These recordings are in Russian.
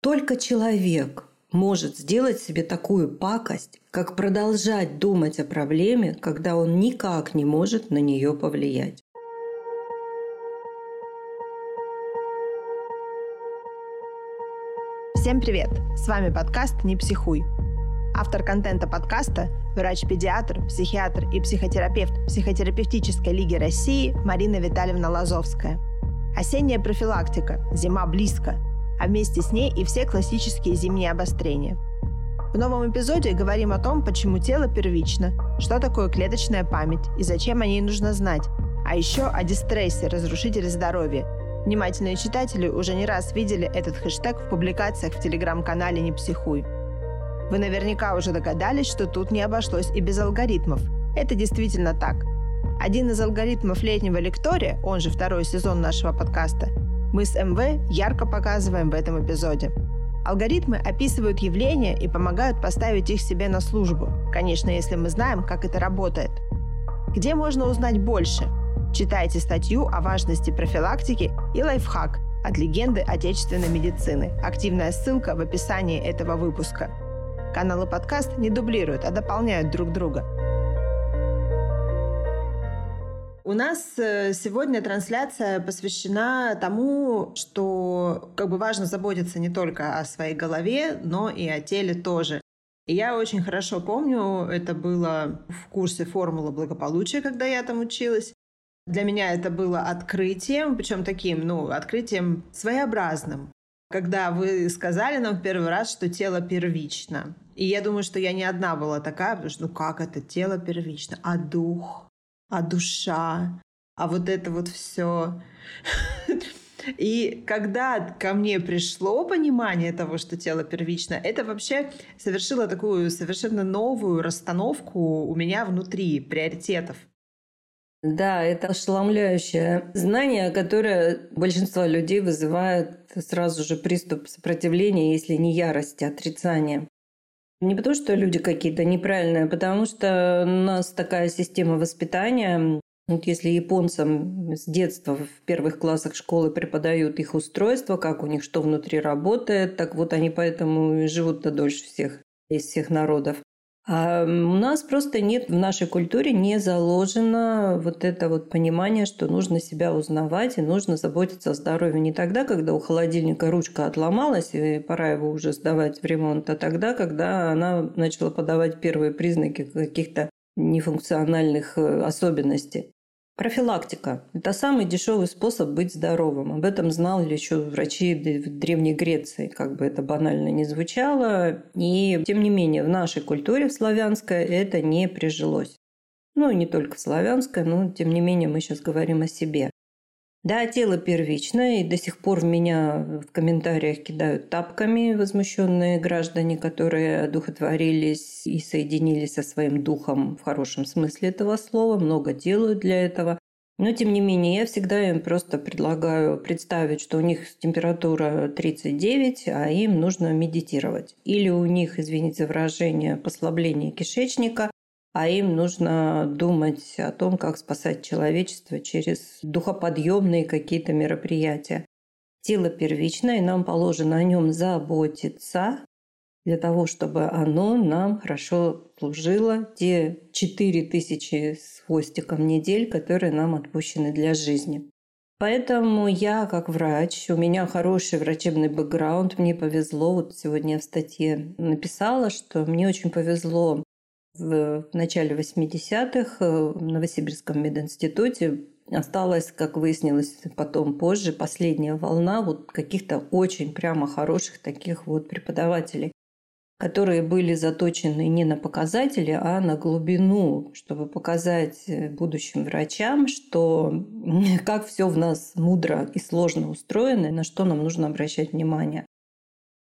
Только человек может сделать себе такую пакость, как продолжать думать о проблеме, когда он никак не может на нее повлиять. Всем привет! С вами подкаст «Не психуй». Автор контента подкаста – врач-педиатр, психиатр и психотерапевт Психотерапевтической лиги России Марина Витальевна Лазовская. Осенняя профилактика, зима близко – а вместе с ней и все классические зимние обострения. В новом эпизоде говорим о том, почему тело первично, что такое клеточная память и зачем о ней нужно знать, а еще о дистрессе, разрушителе здоровья. Внимательные читатели уже не раз видели этот хэштег в публикациях в телеграм-канале «Не психуй». Вы наверняка уже догадались, что тут не обошлось и без алгоритмов. Это действительно так. Один из алгоритмов летнего лектория, он же второй сезон нашего подкаста, мы с МВ ярко показываем в этом эпизоде. Алгоритмы описывают явления и помогают поставить их себе на службу, конечно, если мы знаем, как это работает. Где можно узнать больше? Читайте статью о важности профилактики и лайфхак от легенды отечественной медицины. Активная ссылка в описании этого выпуска. Каналы подкаст не дублируют, а дополняют друг друга – у нас э, сегодня трансляция посвящена тому, что как бы важно заботиться не только о своей голове, но и о теле тоже. И я очень хорошо помню, это было в курсе формулы благополучия, когда я там училась. Для меня это было открытием, причем таким, ну, открытием своеобразным. Когда вы сказали нам в первый раз, что тело первично. И я думаю, что я не одна была такая, потому что ну как это тело первично, а дух? А душа, а вот это вот все. И когда ко мне пришло понимание того, что тело первично, это вообще совершило такую совершенно новую расстановку у меня внутри приоритетов. Да, это ошеломляющее знание, которое большинство людей вызывает сразу же приступ сопротивления, если не ярости, а отрицания. Не потому, что люди какие-то неправильные, а потому что у нас такая система воспитания. Вот если японцам с детства в первых классах школы преподают их устройство, как у них что внутри работает, так вот они поэтому и живут-то дольше всех из всех народов. А у нас просто нет в нашей культуре не заложено вот это вот понимание, что нужно себя узнавать и нужно заботиться о здоровье не тогда, когда у холодильника ручка отломалась и пора его уже сдавать в ремонт, а тогда, когда она начала подавать первые признаки каких-то нефункциональных э, особенностей. Профилактика – это самый дешевый способ быть здоровым. Об этом знали еще врачи в Древней Греции, как бы это банально не звучало. И, тем не менее, в нашей культуре, в славянской, это не прижилось. Ну, не только в славянской, но, тем не менее, мы сейчас говорим о себе. Да, тело первичное, и до сих пор в меня в комментариях кидают тапками возмущенные граждане, которые одухотворились и соединились со своим духом в хорошем смысле этого слова, много делают для этого. Но, тем не менее, я всегда им просто предлагаю представить, что у них температура 39, а им нужно медитировать. Или у них, извините за выражение, послабление кишечника, а им нужно думать о том, как спасать человечество через духоподъемные какие-то мероприятия. Тело первичное, и нам положено о нем заботиться для того, чтобы оно нам хорошо служило те четыре тысячи с хвостиком недель, которые нам отпущены для жизни. Поэтому я, как врач, у меня хороший врачебный бэкграунд, мне повезло. Вот сегодня я в статье написала, что мне очень повезло в начале 80-х э, в Новосибирском мединституте осталась, как выяснилось потом позже, последняя волна вот каких-то очень прямо хороших таких вот преподавателей, которые были заточены не на показатели, а на глубину, чтобы показать э, будущим врачам, что как все в нас мудро и сложно устроено, и на что нам нужно обращать внимание.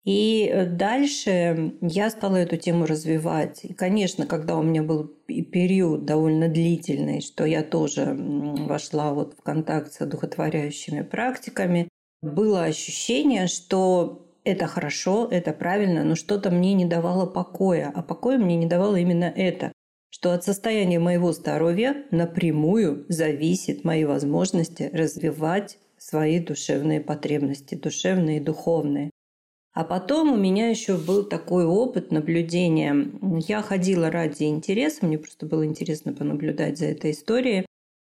И э, дальше я стала эту тему развивать. И, конечно, когда у меня был период довольно длительный, что я тоже вошла вот в контакт с одухотворяющими практиками, было ощущение, что это хорошо, это правильно, но что-то мне не давало покоя. А покоя мне не давало именно это что от состояния моего здоровья напрямую зависит мои возможности развивать свои душевные потребности, душевные и духовные. А потом у меня еще был такой опыт наблюдения. Я ходила ради интереса, мне просто было интересно понаблюдать за этой историей,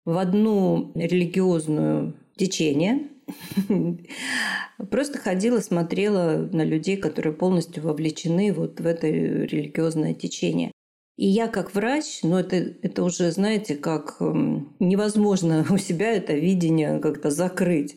в одну религиозную течение. Просто ходила, смотрела на людей, которые полностью вовлечены вот в это религиозное течение. И я как врач, ну это, это уже, знаете, как эм, невозможно у себя это видение как-то закрыть.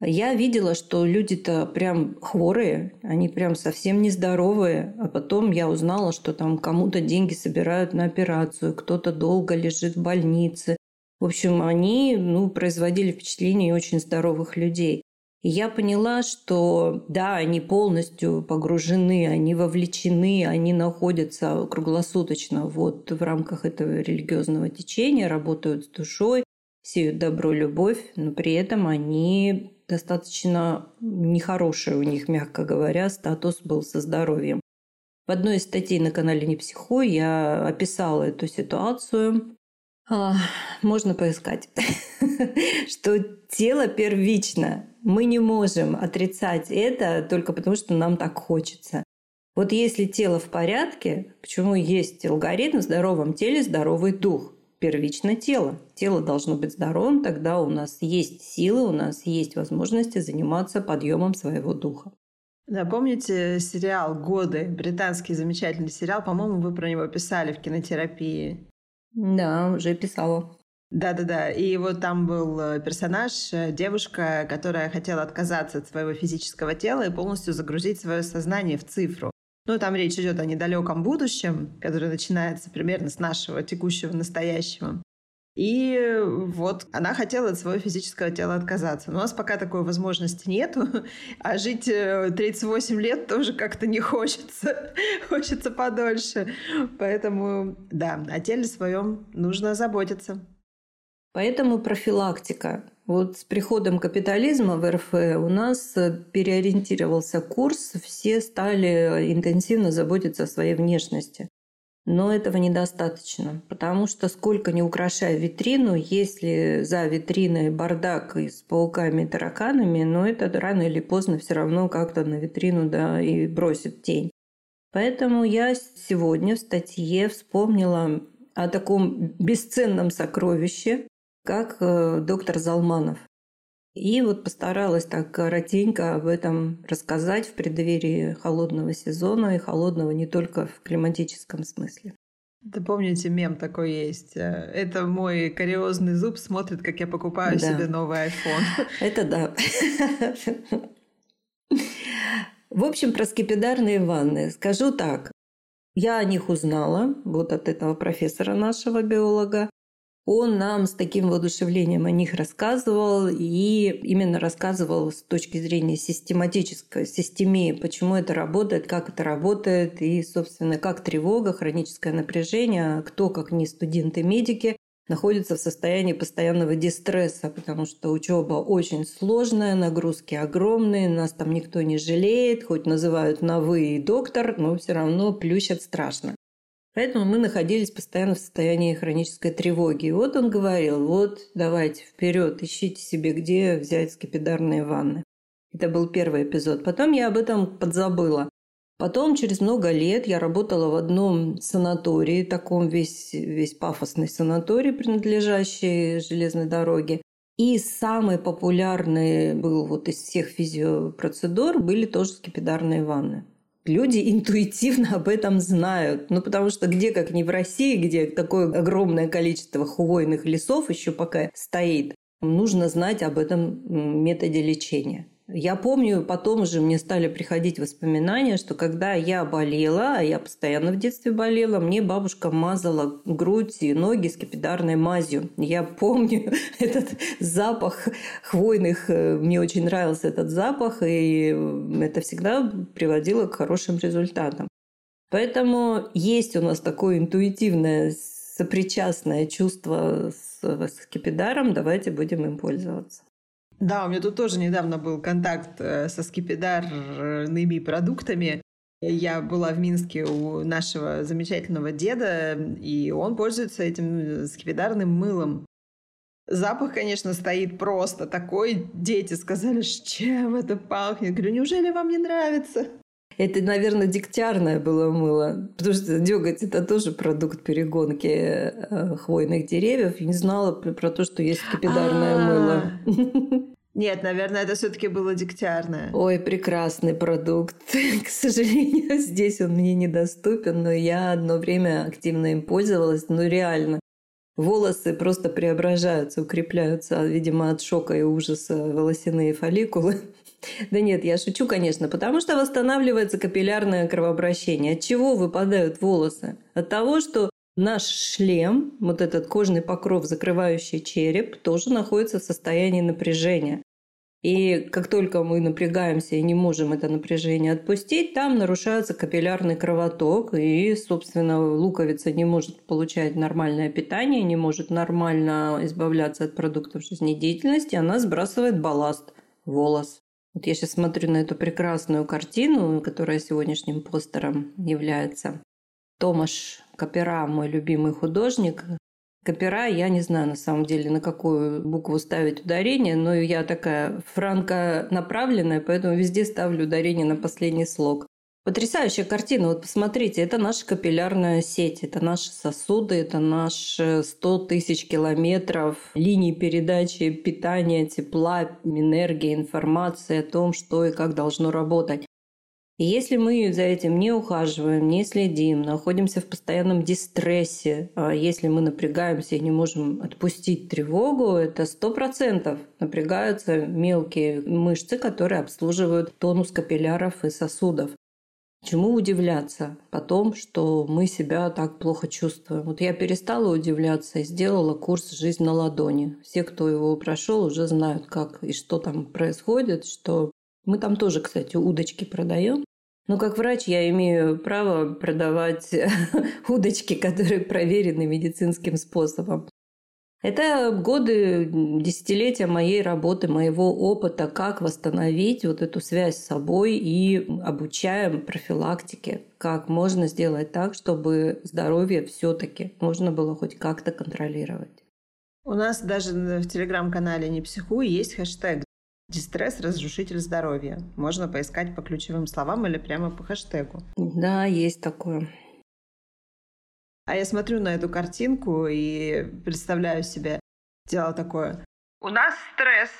Я видела, что люди-то прям хворые, они прям совсем нездоровые. А потом я узнала, что там кому-то деньги собирают на операцию, кто-то долго лежит в больнице. В общем, они ну, производили впечатление очень здоровых людей. И я поняла, что да, они полностью погружены, они вовлечены, они находятся круглосуточно вот в рамках этого религиозного течения, работают с душой, сеют добро, любовь, но при этом они достаточно нехороший у них, мягко говоря, статус был со здоровьем. В одной из статей на канале «Не психуй» я описала эту ситуацию. А, можно поискать, что тело первично. Мы не можем отрицать это только потому, что нам так хочется. Вот если тело в порядке, почему есть алгоритм в здоровом теле, здоровый дух? Первично тело. Тело должно быть здоровым, тогда у нас есть силы, у нас есть возможности заниматься подъемом своего духа. Да, помните сериал «Годы», британский замечательный сериал, по-моему, вы про него писали в кинотерапии. Да, уже писала. Да-да-да. И вот там был э, персонаж, э, девушка, которая хотела отказаться от своего физического тела и полностью загрузить свое сознание в цифру. Ну, там речь идет о недалеком будущем, которое начинается примерно с нашего текущего настоящего. И вот она хотела от своего физического тела отказаться. Но у нас пока такой возможности нету, а жить 38 э, лет тоже как-то не хочется. хочется подольше. Поэтому, да, о теле своем нужно заботиться. Поэтому профилактика. Вот с приходом капитализма в РФ у нас переориентировался курс, все стали интенсивно заботиться о своей внешности. Но этого недостаточно, потому что сколько не украшая витрину, если за витриной бардак и с пауками и тараканами, но это рано или поздно все равно как-то на витрину да, и бросит тень. Поэтому я сегодня в статье вспомнила о таком бесценном сокровище, как э, доктор Залманов. И вот постаралась так коротенько об этом рассказать в преддверии холодного сезона и холодного не только в климатическом смысле. Да помните, мем такой есть. Э, это мой кариозный зуб смотрит, как я покупаю да. себе новый iPhone. Это да. В общем, про скипидарные ванны. Скажу так. Я о них узнала вот от этого профессора нашего биолога. Он нам с таким воодушевлением о них рассказывал и именно рассказывал с точки зрения систематической системии, почему это работает, как это работает и, собственно, как тревога, хроническое напряжение, кто, как не студенты-медики, находится в состоянии постоянного дистресса, потому что учеба очень сложная, нагрузки огромные, нас там никто не жалеет, хоть называют на «вы» и доктор, но все равно плющат страшно. Поэтому мы находились постоянно в состоянии хронической тревоги. И вот он говорил, вот давайте вперед, ищите себе, где взять скипидарные ванны. Это был первый эпизод. Потом я об этом подзабыла. Потом, через много лет, я работала в одном санатории, таком весь, весь пафосный санаторий, принадлежащий железной дороге. И самый популярный был вот из всех физиопроцедур были тоже скипидарные ванны люди интуитивно об этом знают. Ну, потому что где, как не в России, где такое огромное количество хвойных лесов еще пока стоит, нужно знать об этом методе лечения. Я помню, потом уже мне стали приходить воспоминания, что когда я болела, а я постоянно в детстве болела, мне бабушка мазала грудь и ноги скипидарной мазью. Я помню этот запах хвойных, э, мне очень нравился этот запах, и это всегда приводило к хорошим результатам. Поэтому есть у нас такое интуитивное сопричастное чувство с скипидаром, давайте будем им пользоваться. Да, у меня тут тоже недавно был контакт э, со скипидарными продуктами. Я была в Минске у нашего замечательного деда, и он пользуется этим скипидарным мылом. Запах, конечно, стоит просто такой. Дети сказали, чем это пахнет? Говорю, неужели вам не нравится? Это, наверное, дегтярное было мыло, потому что деготь – это тоже продукт перегонки э, хвойных деревьев. Я не знала про то, что есть скипидарное мыло. Нет, наверное, это все-таки было дегтярное. Ой, прекрасный продукт. К сожалению, здесь он мне недоступен, но я одно время активно им пользовалась. Ну, реально, волосы просто преображаются, укрепляются, видимо, от шока и ужаса волосяные фолликулы. Да нет, я шучу, конечно, потому что восстанавливается капиллярное кровообращение. От чего выпадают волосы? От того, что наш шлем, вот этот кожный покров, закрывающий череп, тоже находится в состоянии напряжения. И как только мы напрягаемся и не можем это напряжение отпустить, там нарушается капиллярный кровоток, и, собственно, луковица не может получать нормальное питание, не может нормально избавляться от продуктов жизнедеятельности, она сбрасывает балласт – волос. Вот я сейчас смотрю на эту прекрасную картину, которая сегодняшним постером является. Томаш Капера, мой любимый художник, Копера, я не знаю на самом деле, на какую букву ставить ударение, но я такая франко-направленная, поэтому везде ставлю ударение на последний слог. Потрясающая картина. Вот посмотрите, это наша капиллярная сеть, это наши сосуды, это наши 100 тысяч километров линий передачи питания, тепла, энергии, информации о том, что и как должно работать. И если мы за этим не ухаживаем, не следим, находимся в постоянном дистрессе, а если мы напрягаемся и не можем отпустить тревогу, это сто процентов напрягаются мелкие мышцы, которые обслуживают тонус капилляров и сосудов. Чему удивляться потом, что мы себя так плохо чувствуем? Вот я перестала удивляться и сделала курс «Жизнь на ладони». Все, кто его прошел, уже знают, как и что там происходит, что мы там тоже, кстати, удочки продаем. Но как врач я имею право продавать удочки, которые проверены медицинским способом. Это годы, десятилетия моей работы, моего опыта, как восстановить вот эту связь с собой и обучаем профилактике, как можно сделать так, чтобы здоровье все-таки можно было хоть как-то контролировать. У нас даже в телеграм-канале «Не психуй» есть хэштег Дистресс – разрушитель здоровья. Можно поискать по ключевым словам или прямо по хэштегу. Да, есть такое. А я смотрю на эту картинку и представляю себе дело такое. У нас стресс.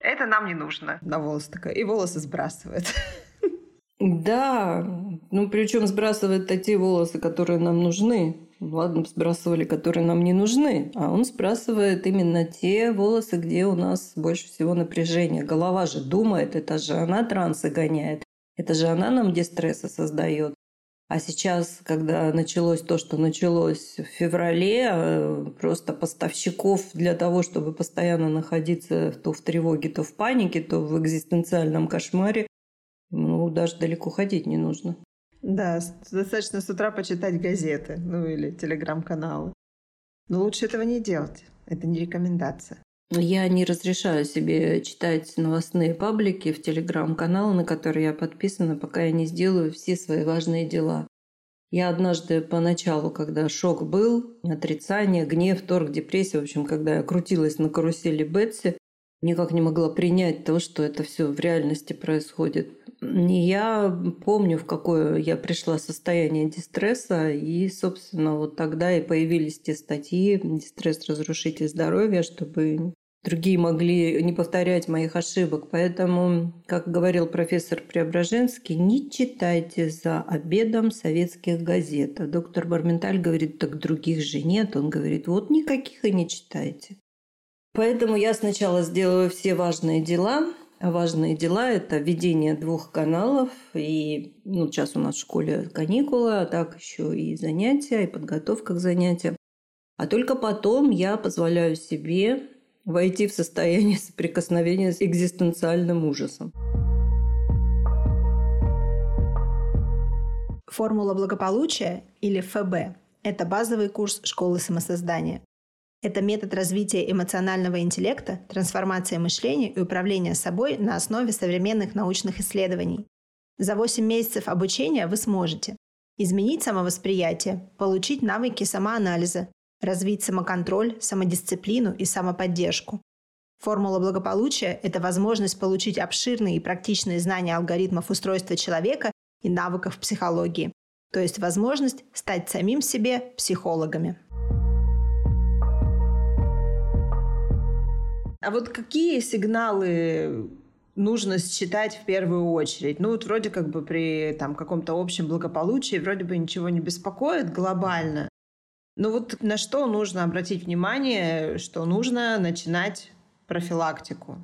Это нам не нужно. На волосы такая. И волосы сбрасывает. Да, ну причем сбрасывает те волосы, которые нам нужны. Ладно, сбрасывали, которые нам не нужны, а он сбрасывает именно те волосы, где у нас больше всего напряжения. Голова же думает, это же она трансы гоняет, это же она нам дистресса создает. А сейчас, когда началось то, что началось в феврале, э, просто поставщиков для того, чтобы постоянно находиться то в тревоге, то в панике, то в экзистенциальном кошмаре, ну, даже далеко ходить не нужно. Да, достаточно с утра почитать газеты, ну или телеграм-каналы. Но лучше этого не делать. Это не рекомендация. Я не разрешаю себе читать новостные паблики в телеграм-канал, на который я подписана, пока я не сделаю все свои важные дела. Я однажды поначалу, когда шок был, отрицание, гнев, торг, депрессия, в общем, когда я крутилась на карусели Бетси, никак не могла принять то, что это все в реальности происходит. Я помню, в какое я пришла состояние дистресса, и, собственно, вот тогда и появились те статьи «Дистресс – разрушитель здоровья», чтобы другие могли не повторять моих ошибок. Поэтому, как говорил профессор Преображенский, не читайте за обедом советских газет. А доктор Барменталь говорит, так других же нет. Он говорит, вот никаких и не читайте. Поэтому я сначала сделаю все важные дела, важные дела – это ведение двух каналов. И ну, сейчас у нас в школе каникулы, а так еще и занятия, и подготовка к занятиям. А только потом я позволяю себе войти в состояние соприкосновения с экзистенциальным ужасом. Формула благополучия или ФБ – это базовый курс школы самосоздания. Это метод развития эмоционального интеллекта, трансформация мышления и управления собой на основе современных научных исследований. За 8 месяцев обучения вы сможете изменить самовосприятие, получить навыки самоанализа, развить самоконтроль, самодисциплину и самоподдержку. Формула благополучия – это возможность получить обширные и практичные знания алгоритмов устройства человека и навыков психологии, то есть возможность стать самим себе психологами. А вот какие сигналы нужно считать в первую очередь? Ну вот вроде как бы при там, каком-то общем благополучии вроде бы ничего не беспокоит глобально. Но вот на что нужно обратить внимание, что нужно начинать профилактику?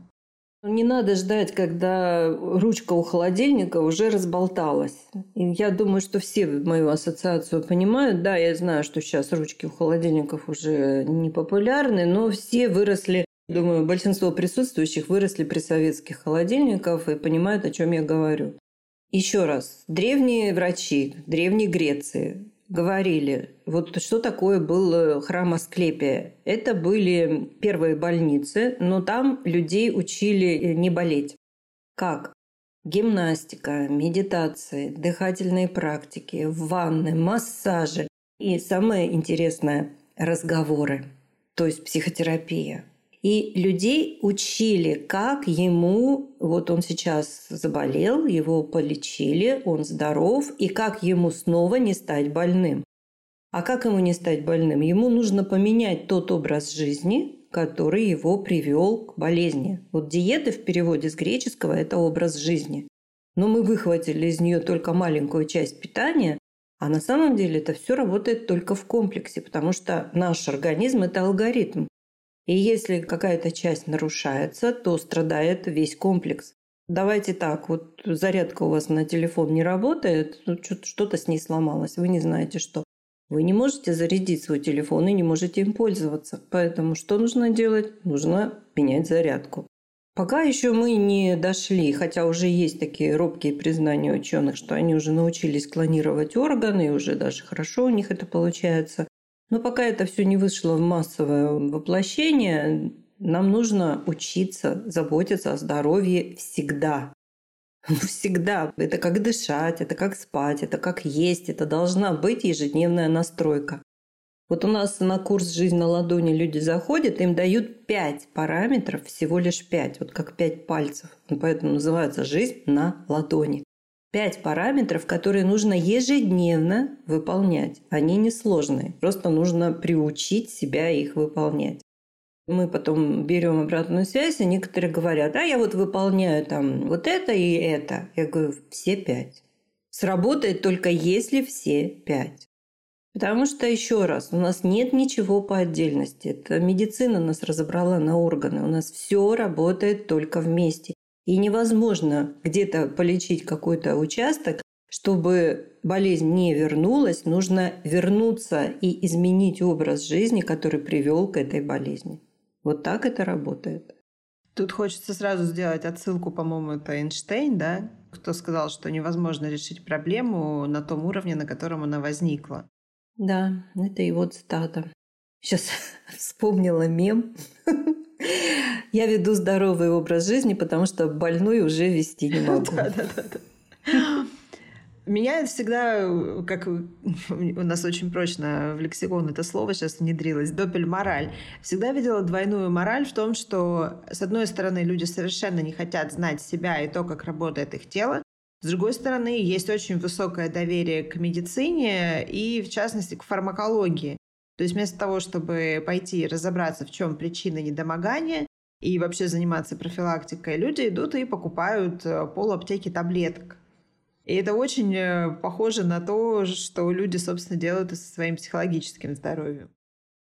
Не надо ждать, когда ручка у холодильника уже разболталась. И я думаю, что все мою ассоциацию понимают. Да, я знаю, что сейчас ручки у холодильников уже не популярны, но все выросли Думаю, большинство присутствующих выросли при советских холодильниках и понимают, о чем я говорю. Еще раз, древние врачи Древней Греции говорили, вот что такое был э, храм Асклепия. Это были первые больницы, но там людей учили э, не болеть. Как? Гимнастика, медитации, дыхательные практики, ванны, массажи и самое интересное – разговоры, то есть психотерапия. И людей учили, как ему, вот он сейчас заболел, его полечили, он здоров, и как ему снова не стать больным. А как ему не стать больным? Ему нужно поменять тот образ жизни, который его привел к болезни. Вот диета в переводе с греческого – это образ жизни. Но мы выхватили из нее только маленькую часть питания, а на самом деле это все работает только в комплексе, потому что наш организм – это алгоритм. И если какая-то часть нарушается, то страдает весь комплекс. Давайте так, вот зарядка у вас на телефон не работает, ну, что-то с ней сломалось, вы не знаете что. Вы не можете зарядить свой телефон и не можете им пользоваться. Поэтому что нужно делать? Нужно менять зарядку. Пока еще мы не дошли, хотя уже есть такие робкие признания ученых, что они уже научились клонировать органы, и уже даже хорошо у них это получается. Но пока это все не вышло в массовое воплощение, нам нужно учиться заботиться о здоровье всегда. Всегда. Это как дышать, это как спать, это как есть. Это должна быть ежедневная настройка. Вот у нас на курс «Жизнь на ладони» люди заходят, им дают пять параметров, всего лишь пять, вот как пять пальцев. Поэтому называется «Жизнь на ладони». Пять параметров, которые нужно ежедневно выполнять. Они несложные. Просто нужно приучить себя их выполнять. Мы потом берем обратную связь, и некоторые говорят, а я вот выполняю там вот это и это. Я говорю, все пять. Сработает только если все пять. Потому что, еще раз, у нас нет ничего по отдельности. Это медицина нас разобрала на органы. У нас все работает только вместе. И невозможно где-то полечить какой-то участок, чтобы болезнь не вернулась, нужно вернуться и изменить образ жизни, который привел к этой болезни. Вот так это работает. Тут хочется сразу сделать отсылку, по-моему, это Эйнштейн, да? Кто сказал, что невозможно решить проблему на том уровне, на котором она возникла. Да, это его цитата. Сейчас вспомнила мем. Я веду здоровый образ жизни, потому что больной уже вести не могу. Да, да, да. Меня всегда, как у нас очень прочно в лексикон это слово сейчас внедрилось, допель-мораль. Всегда видела двойную мораль в том, что, с одной стороны, люди совершенно не хотят знать себя и то, как работает их тело. С другой стороны, есть очень высокое доверие к медицине и, в частности, к фармакологии. То есть вместо того, чтобы пойти разобраться, в чем причина недомогания и вообще заниматься профилактикой, люди идут и покупают э, пол аптеки таблеток. И это очень э, похоже на то, что люди, собственно, делают со своим психологическим здоровьем.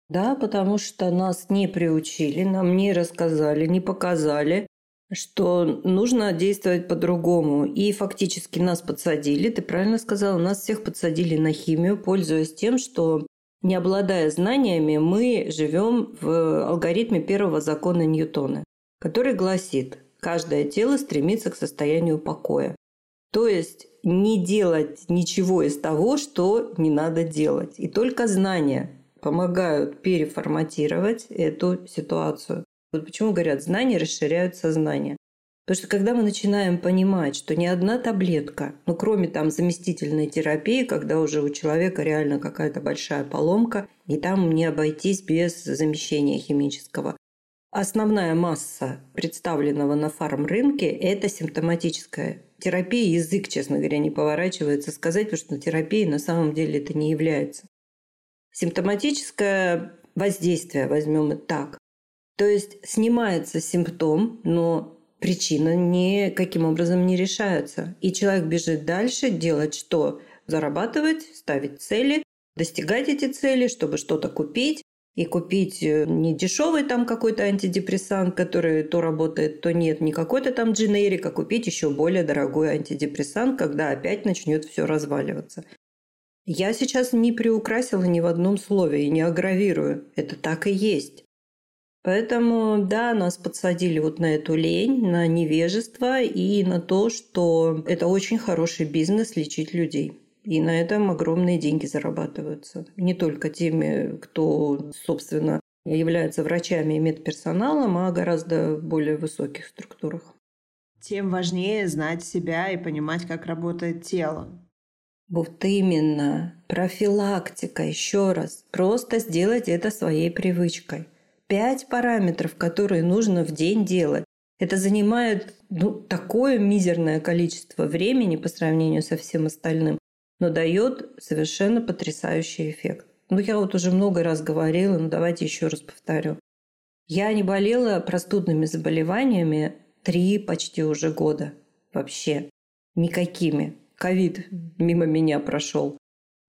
Да, потому что нас не приучили, нам не рассказали, не показали, что нужно действовать по-другому. И фактически нас подсадили, ты правильно сказала, нас всех подсадили на химию, пользуясь тем, что не обладая знаниями, мы живем в алгоритме первого закона Ньютона, который гласит, каждое тело стремится к состоянию покоя. То есть не делать ничего из того, что не надо делать. И только знания помогают переформатировать эту ситуацию. Вот почему говорят, знания расширяют сознание. Потому что когда мы начинаем понимать, что ни одна таблетка, ну кроме там заместительной терапии, когда уже у человека реально какая-то большая поломка, и там не обойтись без замещения химического. Основная масса представленного на фарм-рынке – это симптоматическая терапия. Язык, честно говоря, не поворачивается сказать, потому что терапией на самом деле это не является. Симптоматическое воздействие, возьмем так. То есть снимается симптом, но причина никаким образом не решается. И человек бежит дальше делать что? Зарабатывать, ставить цели, достигать эти цели, чтобы что-то купить. И купить э, не дешевый там какой-то антидепрессант, который то работает, то нет, не какой-то там дженерик, а купить еще более дорогой антидепрессант, когда опять начнет все разваливаться. Я сейчас не приукрасила ни в одном слове и не агравирую. Это так и есть. Поэтому, да, нас подсадили вот на эту лень, на невежество и на то, что это очень хороший бизнес лечить людей. И на этом огромные деньги зарабатываются. Не только теми, кто, собственно, является врачами и медперсоналом, а гораздо более высоких структурах. Тем важнее знать себя и понимать, как работает тело. Вот именно. Профилактика, еще раз. Просто сделать это своей привычкой пять параметров, которые нужно в день делать. Это занимает ну, такое мизерное количество времени по сравнению со всем остальным, но дает совершенно потрясающий эффект. Ну, я вот уже много раз говорила, но давайте еще раз повторю. Я не болела простудными заболеваниями три почти уже года. Вообще. Никакими. Ковид мимо меня прошел.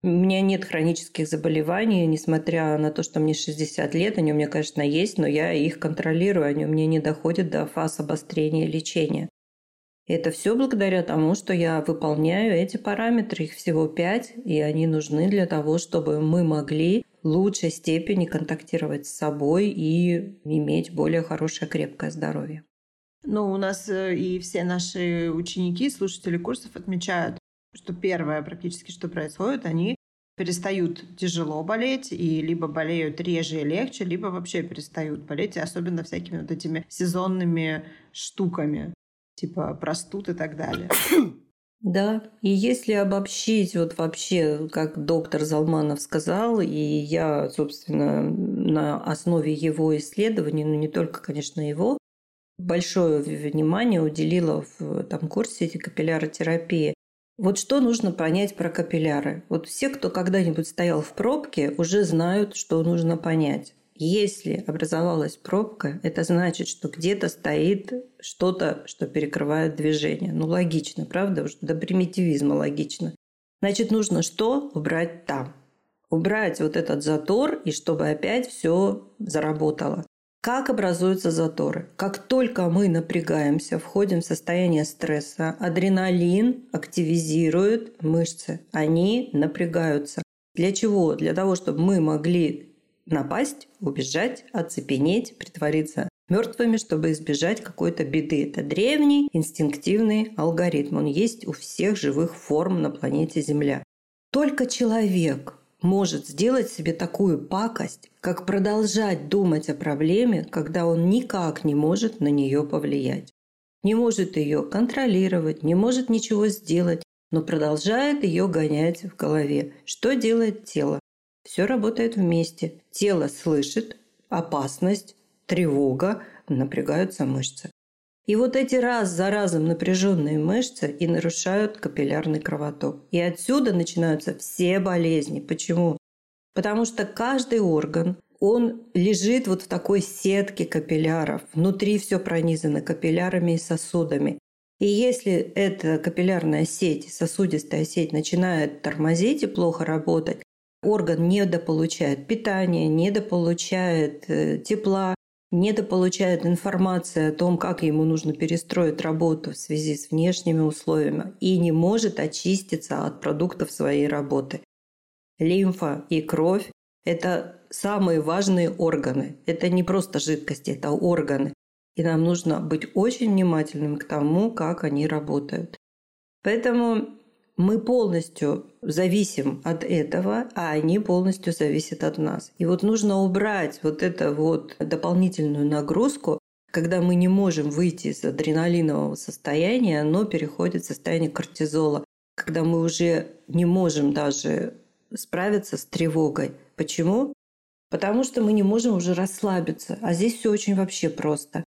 У меня нет хронических заболеваний, несмотря на то, что мне 60 лет. Они у меня, конечно, есть, но я их контролирую. Они у меня не доходят до фаз обострения лечения. Это все благодаря тому, что я выполняю эти параметры. Их всего пять, и они нужны для того, чтобы мы могли в лучшей степени контактировать с собой и иметь более хорошее крепкое здоровье. Ну, у нас э, и все наши ученики, слушатели курсов отмечают, что первое практически, что происходит, они перестают тяжело болеть и либо болеют реже и легче, либо вообще перестают болеть, особенно всякими вот этими сезонными штуками, типа простуд и так далее. Да, и если обобщить вот вообще, как доктор Залманов сказал, и я, собственно, на основе его исследований, но не только, конечно, его, большое внимание уделила в там, курсе капилляротерапии вот что нужно понять про капилляры. Вот все, кто когда-нибудь стоял в пробке, уже знают, что нужно понять. Если образовалась пробка, это значит, что где-то стоит что-то, что перекрывает движение. Ну, логично, правда? Уж до примитивизма логично. Значит, нужно что? Убрать там. Убрать вот этот затор, и чтобы опять все заработало. Как образуются заторы? Как только мы напрягаемся, входим в состояние стресса, адреналин активизирует мышцы. Они напрягаются. Для чего? Для того, чтобы мы могли напасть, убежать, оцепенеть, притвориться мертвыми, чтобы избежать какой-то беды. Это древний инстинктивный алгоритм. Он есть у всех живых форм на планете Земля. Только человек может сделать себе такую пакость, как продолжать думать о проблеме, когда он никак не может на нее повлиять. Не может ее контролировать, не может ничего сделать, но продолжает ее гонять в голове. Что делает тело? Все работает вместе. Тело слышит опасность, тревога, напрягаются мышцы. И вот эти раз за разом напряженные мышцы и нарушают капиллярный кровоток. И отсюда начинаются все болезни. Почему? Потому что каждый орган, он лежит вот в такой сетке капилляров. Внутри все пронизано капиллярами и сосудами. И если эта капиллярная сеть, сосудистая сеть начинает тормозить и плохо работать, орган недополучает питание, недополучает э, тепла, недополучает информации о том, как ему нужно перестроить работу в связи с внешними условиями и не может очиститься от продуктов своей работы. Лимфа и кровь – это самые важные органы. Это не просто жидкости, это органы. И нам нужно быть очень внимательным к тому, как они работают. Поэтому мы полностью зависим от этого, а они полностью зависят от нас. И вот нужно убрать вот эту вот дополнительную нагрузку, когда мы не можем выйти из адреналинового состояния, оно переходит в состояние кортизола, когда мы уже не можем даже справиться с тревогой. Почему? Потому что мы не можем уже расслабиться. А здесь все очень вообще просто.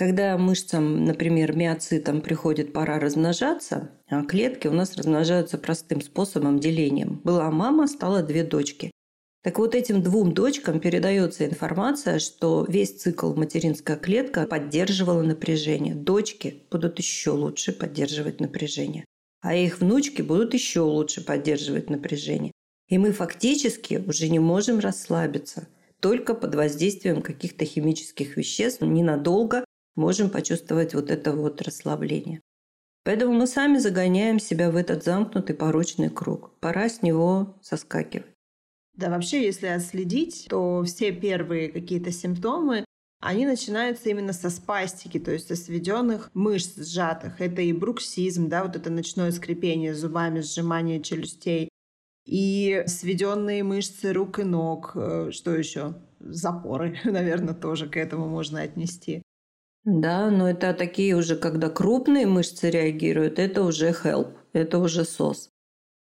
Когда мышцам, например, миоцитам приходит пора размножаться, а клетки у нас размножаются простым способом делением. Была мама, стало две дочки. Так вот этим двум дочкам передается информация, что весь цикл материнская клетка поддерживала напряжение. Дочки будут еще лучше поддерживать напряжение, а их внучки будут еще лучше поддерживать напряжение. И мы фактически уже не можем расслабиться только под воздействием каких-то химических веществ ненадолго можем почувствовать вот это вот расслабление. Поэтому мы сами загоняем себя в этот замкнутый порочный круг. Пора с него соскакивать. Да, вообще, если отследить, то все первые какие-то симптомы, они начинаются именно со спастики, то есть со сведенных мышц сжатых. Это и бруксизм, да, вот это ночное скрипение зубами, сжимание челюстей, и сведенные мышцы рук и ног. Э, что еще? Запоры, наверное, тоже к этому можно отнести. Да, но это такие уже, когда крупные мышцы реагируют, это уже help, это уже сос.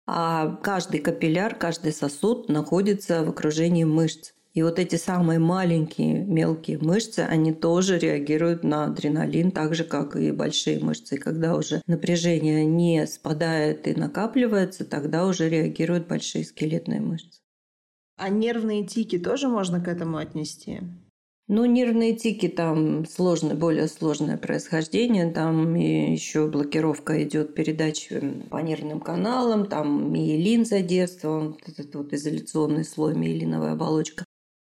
А каждый капилляр, каждый сосуд находится в окружении мышц. И вот эти самые маленькие мелкие мышцы, они тоже реагируют на адреналин, так же, как и большие мышцы. И когда уже напряжение не спадает и накапливается, тогда уже реагируют большие скелетные мышцы. А нервные тики тоже можно к этому отнести? Ну, нервные тики там сложное, более сложное происхождение. Там еще блокировка идет передач по нервным каналам, там миелин задействован, этот вот изоляционный слой, миелиновая оболочка.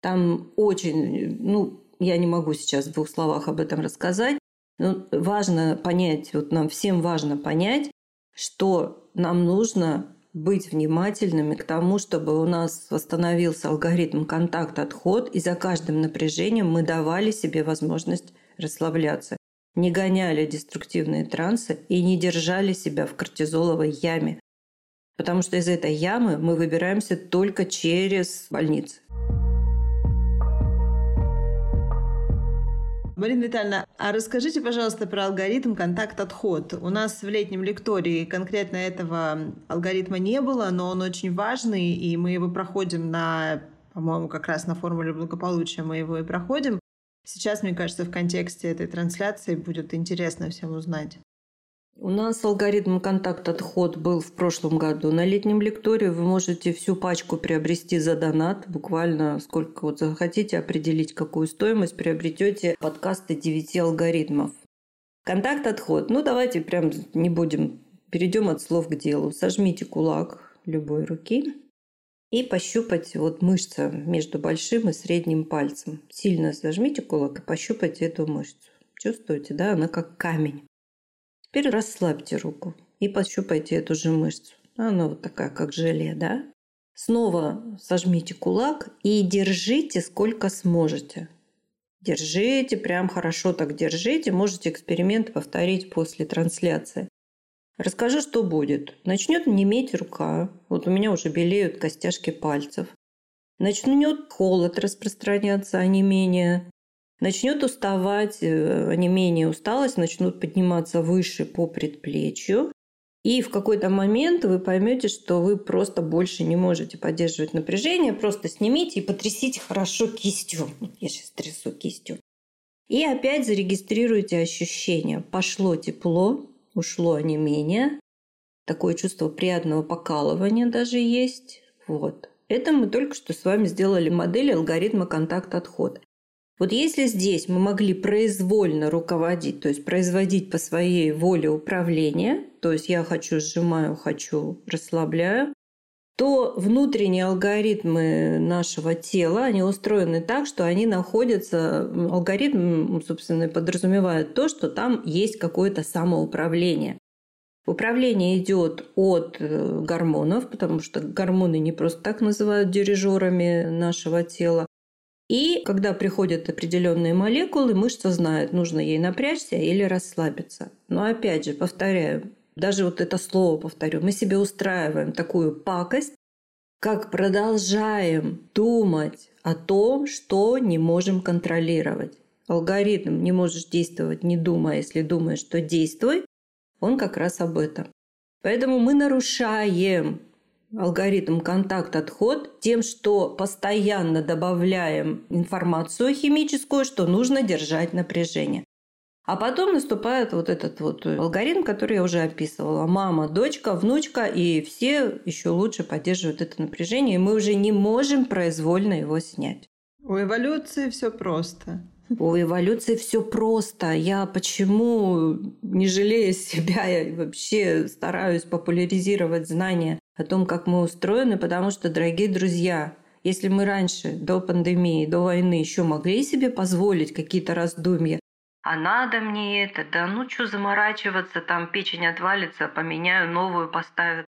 Там очень, ну, я не могу сейчас в двух словах об этом рассказать, но важно понять, вот нам всем важно понять, что нам нужно быть внимательными к тому, чтобы у нас восстановился алгоритм контакт-отход, и за каждым напряжением мы давали себе возможность расслабляться, не гоняли деструктивные трансы и не держали себя в кортизоловой яме. Потому что из этой ямы мы выбираемся только через больницы. Марина Витальевна, а расскажите, пожалуйста, про алгоритм контакт-отход. У нас в летнем лектории конкретно этого алгоритма не было, но он очень важный, и мы его проходим на, по-моему, как раз на формуле благополучия мы его и проходим. Сейчас, мне кажется, в контексте этой трансляции будет интересно всем узнать. У нас алгоритм контакт-отход был в прошлом году. На летнем лектории вы можете всю пачку приобрести за донат. Буквально сколько вот захотите определить, какую стоимость, приобретете подкасты 9 алгоритмов. Контакт-отход. Ну, давайте прям не будем, перейдем от слов к делу. Сожмите кулак любой руки и пощупать вот мышцу между большим и средним пальцем. Сильно зажмите кулак и пощупайте эту мышцу. Чувствуете, да, она как камень. Теперь расслабьте руку и пощупайте эту же мышцу. Она вот такая, как желе, да? Снова сожмите кулак и держите сколько сможете. Держите, прям хорошо так держите. Можете эксперимент повторить после трансляции. Расскажу, что будет. Начнет неметь рука. Вот у меня уже белеют костяшки пальцев. Начнет холод распространяться, а не менее. Начнет уставать, э, не менее усталость, начнут подниматься выше по предплечью. И в какой-то момент вы поймете, что вы просто больше не можете поддерживать напряжение. Просто снимите и потрясите хорошо кистью. Я сейчас трясу кистью. И опять зарегистрируйте ощущения. Пошло тепло, ушло онемение. Такое чувство приятного покалывания даже есть. Вот. Это мы только что с вами сделали модель алгоритма контакт-отход. Вот если здесь мы могли произвольно руководить, то есть производить по своей воле управление, то есть я хочу сжимаю, хочу расслабляю, то внутренние алгоритмы нашего тела, они устроены так, что они находятся, алгоритм, собственно, подразумевает то, что там есть какое-то самоуправление. Управление идет от э, гормонов, потому что гормоны не просто так называют дирижерами нашего тела. И когда приходят определенные молекулы, мышца знает, нужно ей напрячься или расслабиться. Но опять же, повторяю, даже вот это слово повторю, мы себе устраиваем такую пакость, как продолжаем думать о том, что не можем контролировать. алгоритм «не можешь действовать, не думая, если думаешь, что действуй», он как раз об этом. Поэтому мы нарушаем алгоритм контакт-отход тем, что постоянно добавляем информацию химическую, что нужно держать напряжение. А потом наступает вот этот вот алгоритм, который я уже описывала. Мама, дочка, внучка, и все еще лучше поддерживают это напряжение, и мы уже не можем произвольно его снять. У эволюции все просто. У эволюции все просто. Я почему, не жалея себя, я вообще стараюсь популяризировать знания о том, как мы устроены, потому что, дорогие друзья, если мы раньше, до пандемии, до войны еще могли себе позволить какие-то раздумья, а надо мне это, да ну что заморачиваться, там печень отвалится, поменяю новую, поставят.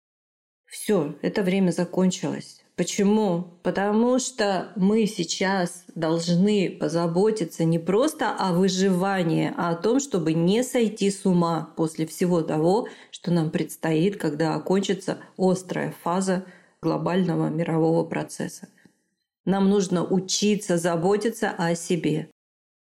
Все, это время закончилось. Почему? Потому что мы сейчас должны позаботиться не просто о выживании, а о том, чтобы не сойти с ума после всего того, что нам предстоит, когда окончится острая фаза глобального мирового процесса. Нам нужно учиться заботиться о себе.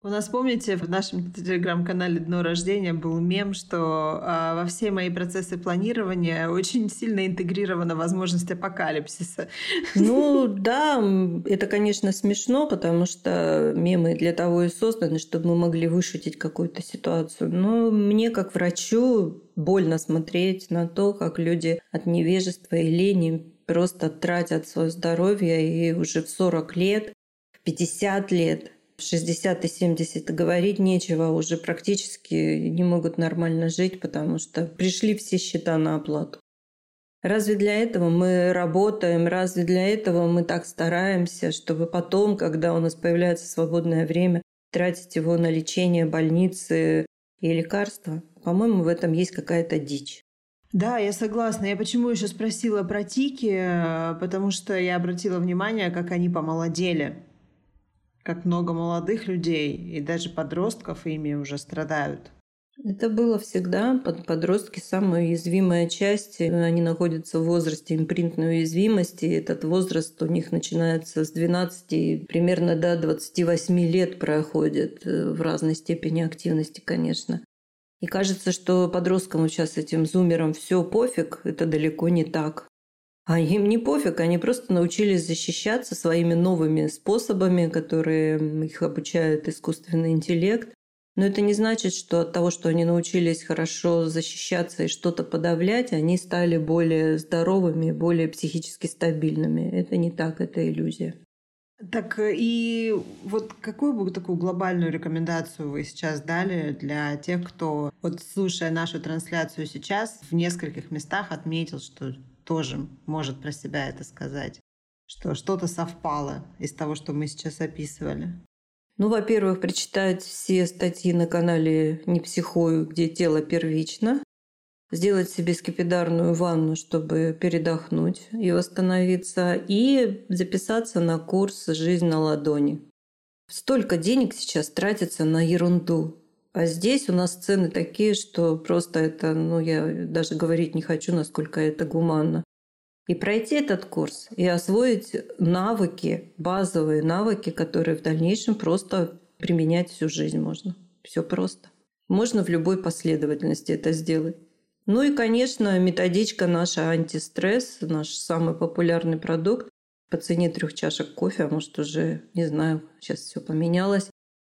У нас, помните, в нашем телеграм-канале «Дно рождения» был мем, что а, во все мои процессы планирования очень сильно интегрирована возможность апокалипсиса. Ну да, это, конечно, смешно, потому что мемы для того и созданы, чтобы мы могли вышутить какую-то ситуацию. Но мне, как врачу, больно смотреть на то, как люди от невежества и лени просто тратят свое здоровье и уже в 40 лет, в 50 лет 60 и 70 говорить нечего, уже практически не могут нормально жить, потому что пришли все счета на оплату. Разве для этого мы работаем, разве для этого мы так стараемся, чтобы потом, когда у нас появляется свободное время, тратить его на лечение, больницы и лекарства? По-моему, в этом есть какая-то дичь. Да, я согласна. Я почему еще спросила про тики, потому что я обратила внимание, как они помолодели как много молодых людей и даже подростков ими уже страдают. Это было всегда. Подростки – самая уязвимая часть. Они находятся в возрасте импринтной уязвимости. Этот возраст у них начинается с 12 примерно до 28 лет проходит э, в разной степени активности, конечно. И кажется, что подросткам сейчас этим зумерам все пофиг. Это далеко не так. А им не пофиг, они просто научились защищаться своими новыми способами, которые их обучает искусственный интеллект. Но это не значит, что от того, что они научились хорошо защищаться и что-то подавлять, они стали более здоровыми, более психически стабильными. Это не так, это иллюзия. Так и вот какую бы такую глобальную рекомендацию вы сейчас дали для тех, кто, вот слушая нашу трансляцию сейчас, в нескольких местах отметил, что тоже может про себя это сказать, что что-то совпало из того, что мы сейчас описывали? Ну, во-первых, прочитать все статьи на канале «Не психую», где тело первично, сделать себе скипидарную ванну, чтобы передохнуть и восстановиться, и записаться на курс «Жизнь на ладони». Столько денег сейчас тратится на ерунду. А здесь у нас цены такие, что просто это, ну, я даже говорить не хочу, насколько это гуманно. И пройти этот курс, и освоить навыки, базовые навыки, которые в дальнейшем просто применять всю жизнь можно. Все просто. Можно в любой последовательности это сделать. Ну и, конечно, методичка наша антистресс, наш самый популярный продукт по цене трех чашек кофе, а может уже, не знаю, сейчас все поменялось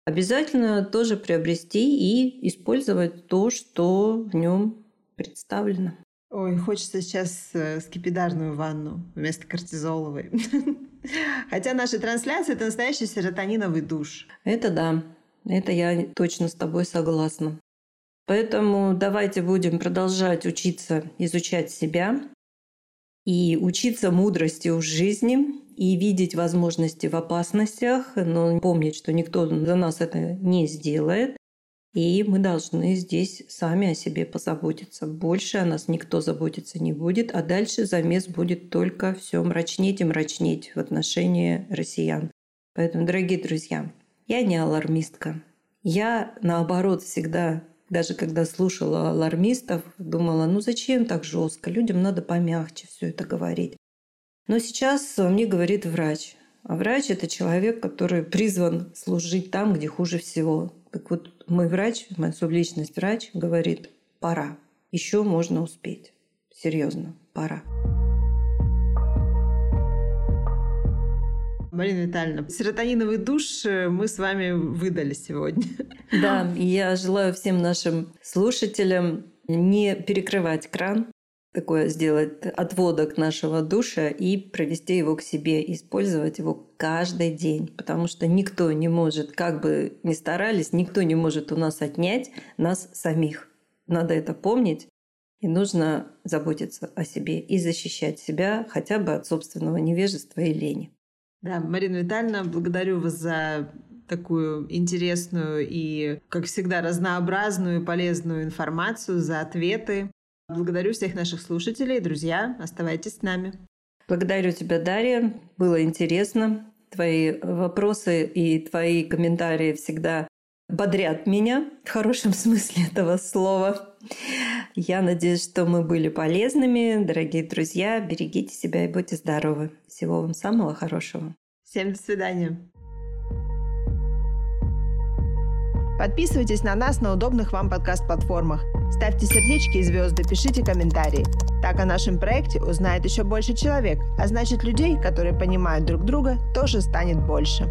обязательно тоже приобрести и использовать то, что в нем представлено. Ой, хочется сейчас э, скипидарную ванну вместо кортизоловой. Хотя наши трансляции – это настоящий серотониновый душ. Это да. Это я точно с тобой согласна. Поэтому давайте будем продолжать учиться изучать себя и учиться мудрости в жизни, и видеть возможности в опасностях, но помнить, что никто за нас это не сделает. И мы должны здесь сами о себе позаботиться. Больше о нас никто заботиться не будет, а дальше замес будет только все мрачнеть и мрачнеть в отношении россиян. Поэтому, дорогие друзья, я не алармистка. Я, наоборот, всегда, даже когда слушала алармистов, думала, ну зачем так жестко? Людям надо помягче все это говорить. Но сейчас мне говорит врач, А врач – это человек, который призван служить там, где хуже всего. Так вот, мой врач, моя субличность врач говорит, пора, еще можно успеть. Серьезно, пора. Марина Витальевна, серотониновый душ э, мы с вами выдали сегодня. Да, я желаю всем нашим слушателям не перекрывать кран, такое сделать отводок нашего душа и провести его к себе, использовать его каждый день, потому что никто не может, как бы ни старались, никто не может у нас отнять нас самих. Надо это помнить, и нужно заботиться о себе и защищать себя хотя бы от собственного невежества и лени. Да, Марина Витальевна, благодарю вас за такую интересную и, как всегда, разнообразную и полезную информацию, за ответы. Благодарю всех наших слушателей. Друзья, оставайтесь с нами. Благодарю тебя, Дарья. Было интересно. Твои вопросы и твои комментарии всегда бодрят меня в хорошем смысле этого слова. Я надеюсь, что мы были полезными. Дорогие друзья, берегите себя и будьте здоровы. Всего вам самого хорошего. Всем до свидания. Подписывайтесь на нас на удобных вам подкаст-платформах. Ставьте сердечки и звезды, пишите комментарии. Так о нашем проекте узнает еще больше человек, а значит людей, которые понимают друг друга, тоже станет больше.